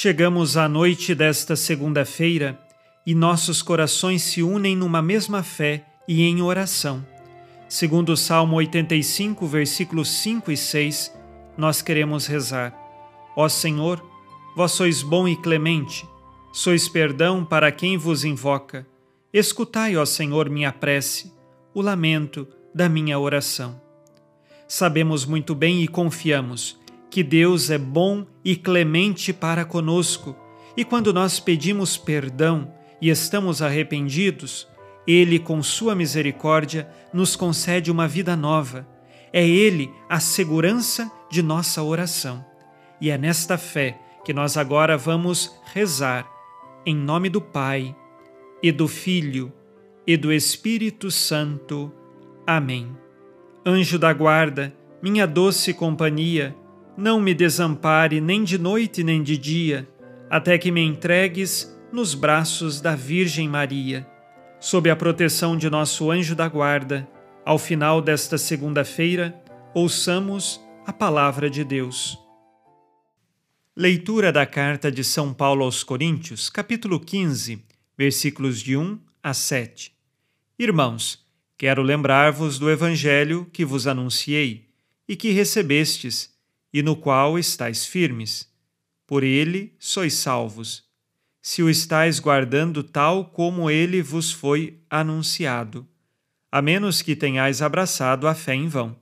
Chegamos à noite desta segunda-feira e nossos corações se unem numa mesma fé e em oração. Segundo o Salmo 85, versículos 5 e 6, nós queremos rezar: Ó Senhor, vós sois bom e clemente, sois perdão para quem vos invoca. Escutai, ó Senhor, minha prece, o lamento da minha oração. Sabemos muito bem e confiamos que Deus é bom e clemente para conosco, e quando nós pedimos perdão, e estamos arrependidos, Ele, com Sua misericórdia, nos concede uma vida nova. É Ele a segurança de nossa oração. E é nesta fé que nós agora vamos rezar, em nome do Pai, e do Filho, e do Espírito Santo. Amém. Anjo da guarda, minha doce companhia, não me desampare nem de noite nem de dia, até que me entregues nos braços da Virgem Maria. Sob a proteção de nosso anjo da guarda, ao final desta segunda-feira, ouçamos a palavra de Deus. Leitura da carta de São Paulo aos Coríntios, capítulo 15, versículos de 1 a 7. Irmãos, quero lembrar-vos do evangelho que vos anunciei e que recebestes, e no qual estáis firmes. Por ele sois salvos se o estáis guardando tal como ele vos foi anunciado, a menos que tenhais abraçado a fé em vão.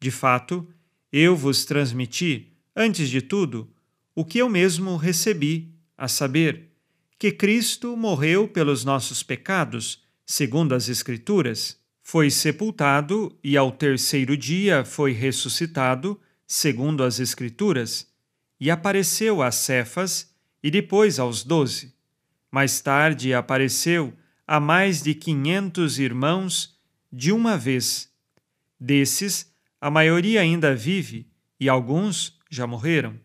De fato, eu vos transmiti, antes de tudo, o que eu mesmo recebi, a saber, que Cristo morreu pelos nossos pecados, segundo as Escrituras, foi sepultado e ao terceiro dia foi ressuscitado, segundo as Escrituras, e apareceu a Cefas e depois aos doze. Mais tarde apareceu a mais de quinhentos irmãos de uma vez. Desses, a maioria ainda vive e alguns já morreram.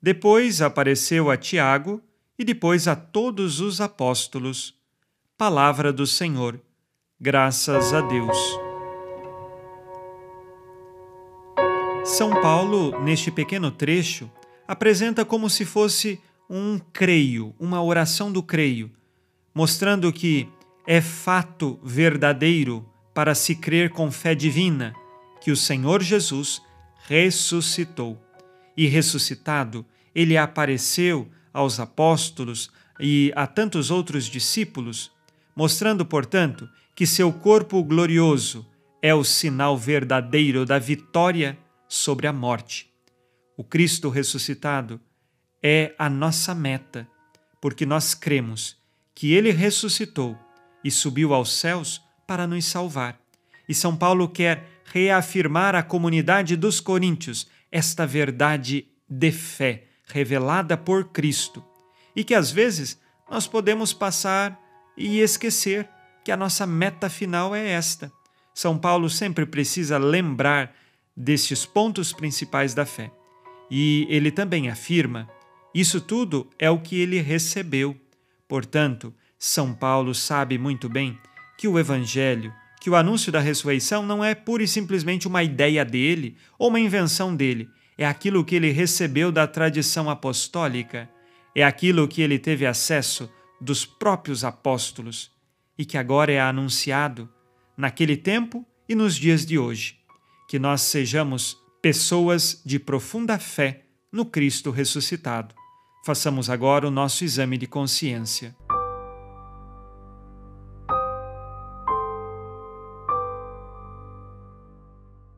Depois apareceu a Tiago e depois a todos os apóstolos. Palavra do Senhor. Graças a Deus. São Paulo, neste pequeno trecho, apresenta como se fosse um creio, uma oração do creio, mostrando que é fato verdadeiro para se crer com fé divina que o Senhor Jesus ressuscitou. E ressuscitado, ele apareceu aos apóstolos e a tantos outros discípulos, mostrando, portanto, que seu corpo glorioso é o sinal verdadeiro da vitória sobre a morte. O Cristo ressuscitado é a nossa meta, porque nós cremos que ele ressuscitou e subiu aos céus para nos salvar. E São Paulo quer reafirmar à comunidade dos coríntios esta verdade de fé revelada por Cristo e que às vezes nós podemos passar e esquecer que a nossa meta final é esta. São Paulo sempre precisa lembrar destes pontos principais da fé. E ele também afirma isso tudo é o que ele recebeu. Portanto, São Paulo sabe muito bem que o Evangelho, que o anúncio da ressurreição não é pura e simplesmente uma ideia dele ou uma invenção dele, é aquilo que ele recebeu da tradição apostólica, é aquilo que ele teve acesso dos próprios apóstolos e que agora é anunciado naquele tempo e nos dias de hoje. Que nós sejamos pessoas de profunda fé no Cristo ressuscitado Façamos agora o nosso exame de consciência.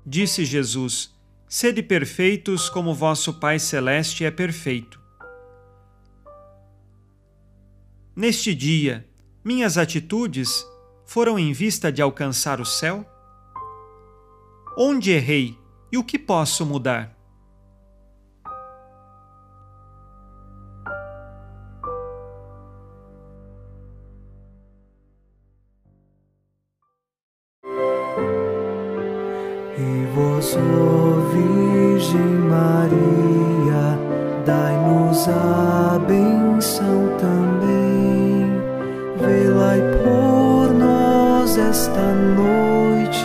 Disse Jesus: Sede perfeitos como vosso Pai Celeste é perfeito. Neste dia, minhas atitudes foram em vista de alcançar o céu? Onde errei e o que posso mudar? E vós, Virgem Maria, dai-nos a benção também. Velai por nós esta noite,